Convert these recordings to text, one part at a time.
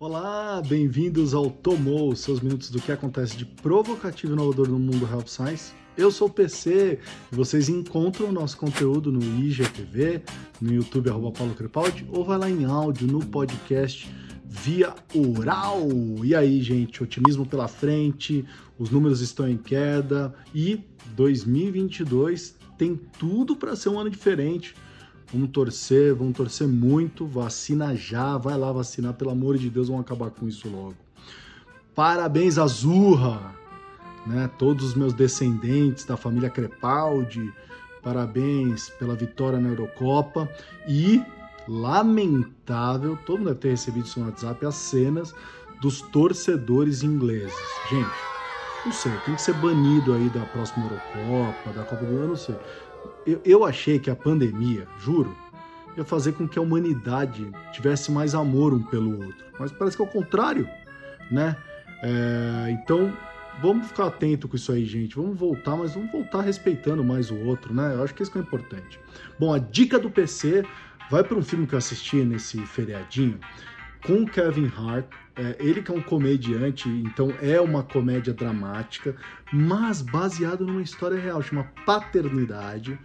Olá, bem-vindos ao Tomou, seus minutos do que acontece de provocativo e inovador no mundo Health Science. Eu sou o PC e vocês encontram o nosso conteúdo no IGTV, no YouTube, arroba Paulo Crepaldi, ou vai lá em áudio no podcast via oral. E aí, gente, otimismo pela frente, os números estão em queda e 2022 tem tudo para ser um ano diferente. Vamos torcer, vamos torcer muito. Vacina já, vai lá vacinar, pelo amor de Deus, vamos acabar com isso logo. Parabéns, Azurra! Né? Todos os meus descendentes da família Crepaldi, parabéns pela vitória na Eurocopa. E, lamentável, todo mundo deve ter recebido isso no WhatsApp, as cenas dos torcedores ingleses. Gente, não sei, tem que ser banido aí da próxima Eurocopa, da Copa do Mundo, não sei. Eu, eu achei que a pandemia, juro, ia fazer com que a humanidade tivesse mais amor um pelo outro. Mas parece que é o contrário, né? É, então, vamos ficar atento com isso aí, gente. Vamos voltar, mas vamos voltar respeitando mais o outro, né? Eu acho que isso que é importante. Bom, a dica do PC vai para um filme que eu assisti nesse feriadinho com Kevin Hart. É, ele que é um comediante, então é uma comédia dramática, mas baseado numa história real, chama Paternidade.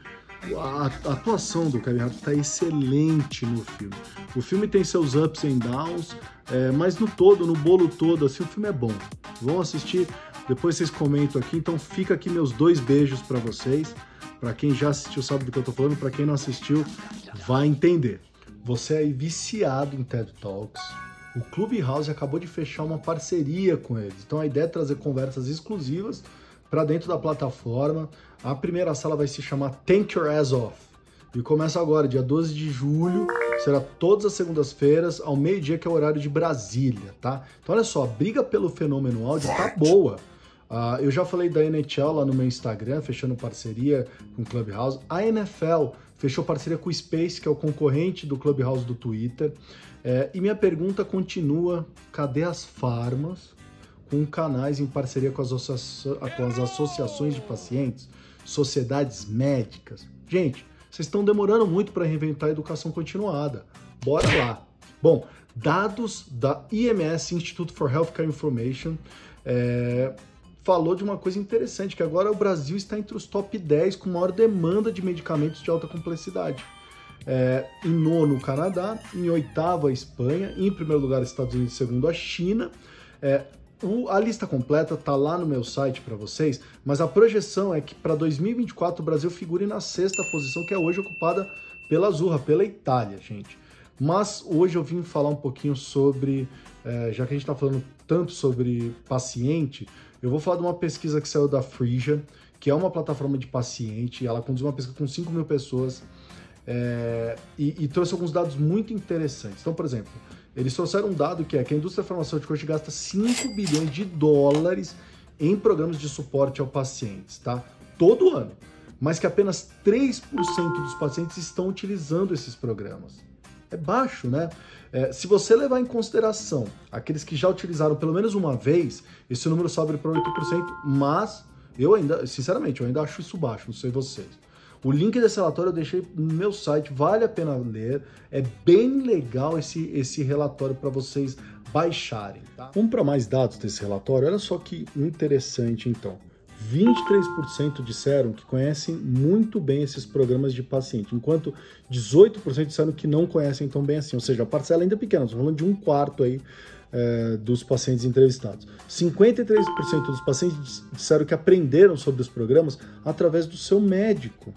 A, a atuação do Kevin Hart está excelente no filme. O filme tem seus ups and downs, é, mas no todo, no bolo todo, assim, o filme é bom. Vão assistir, depois vocês comentam aqui. Então fica aqui meus dois beijos para vocês. Para quem já assistiu sabe do que eu tô falando, para quem não assistiu vai entender. Você é viciado em TED Talks. O Clubhouse acabou de fechar uma parceria com eles. Então a ideia é trazer conversas exclusivas para dentro da plataforma. A primeira sala vai se chamar Thank Your Ass Off. E começa agora, dia 12 de julho. Será todas as segundas-feiras, ao meio-dia, que é o horário de Brasília, tá? Então olha só, a briga pelo fenômeno áudio tá boa. Uh, eu já falei da NHL lá no meu Instagram, fechando parceria com o Clubhouse. A NFL fechou parceria com o Space, que é o concorrente do Clubhouse do Twitter. É, e minha pergunta continua: cadê as farmas com canais em parceria com as, com as associações de pacientes, sociedades médicas? Gente, vocês estão demorando muito para reinventar a educação continuada. Bora lá! Bom, dados da IMS, Institute for Healthcare Information, é, falou de uma coisa interessante, que agora o Brasil está entre os top 10 com maior demanda de medicamentos de alta complexidade. É, em nono, o Canadá, em oitavo, a Espanha, em primeiro lugar, Estados Unidos, segundo, a China. É, o, a lista completa está lá no meu site para vocês, mas a projeção é que para 2024 o Brasil figure na sexta posição, que é hoje ocupada pela Azurra, pela Itália, gente. Mas hoje eu vim falar um pouquinho sobre, é, já que a gente está falando tanto sobre paciente, eu vou falar de uma pesquisa que saiu da Frisia, que é uma plataforma de paciente, ela conduziu uma pesquisa com 5 mil pessoas é, e, e, trouxe alguns dados muito interessantes. Então, por exemplo, eles trouxeram um dado que é que a indústria farmacêutica hoje gasta 5 bilhões de dólares em programas de suporte ao pacientes, tá? Todo ano. Mas que apenas 3% dos pacientes estão utilizando esses programas. É baixo, né? É, se você levar em consideração aqueles que já utilizaram pelo menos uma vez, esse número sobe para 8%, mas eu ainda, sinceramente, eu ainda acho isso baixo, não sei vocês. O link desse relatório eu deixei no meu site, vale a pena ler. É bem legal esse, esse relatório para vocês baixarem. Tá? Vamos para mais dados desse relatório. Olha só que interessante então. 23% disseram que conhecem muito bem esses programas de paciente, enquanto 18% disseram que não conhecem tão bem assim, ou seja, a parcela ainda é pequena, estamos falando de um quarto aí é, dos pacientes entrevistados. 53% dos pacientes disseram que aprenderam sobre os programas através do seu médico.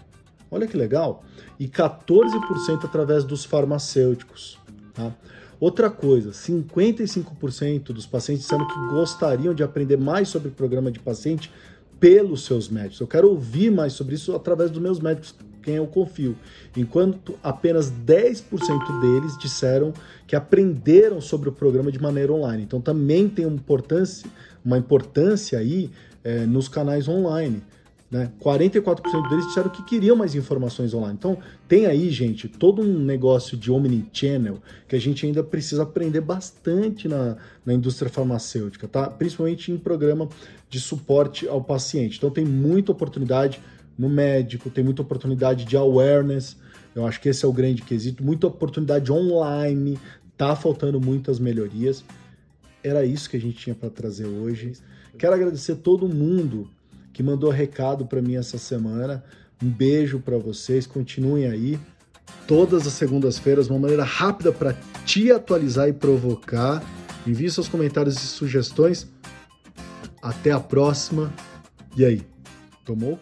Olha que legal! E 14% através dos farmacêuticos. Tá? Outra coisa, 55% dos pacientes disseram que gostariam de aprender mais sobre o programa de paciente pelos seus médicos. Eu quero ouvir mais sobre isso através dos meus médicos, quem eu confio. Enquanto apenas 10% deles disseram que aprenderam sobre o programa de maneira online. Então também tem uma importância, uma importância aí é, nos canais online. Né? 44% deles disseram que queriam mais informações online. Então, tem aí, gente, todo um negócio de omnichannel que a gente ainda precisa aprender bastante na, na indústria farmacêutica, tá? Principalmente em programa de suporte ao paciente. Então, tem muita oportunidade no médico, tem muita oportunidade de awareness. Eu acho que esse é o grande quesito. Muita oportunidade online, tá faltando muitas melhorias. Era isso que a gente tinha para trazer hoje. Quero agradecer todo mundo que mandou recado para mim essa semana. Um beijo para vocês, continuem aí. Todas as segundas-feiras, uma maneira rápida para te atualizar e provocar. Envie seus comentários e sugestões. Até a próxima. E aí, tomou?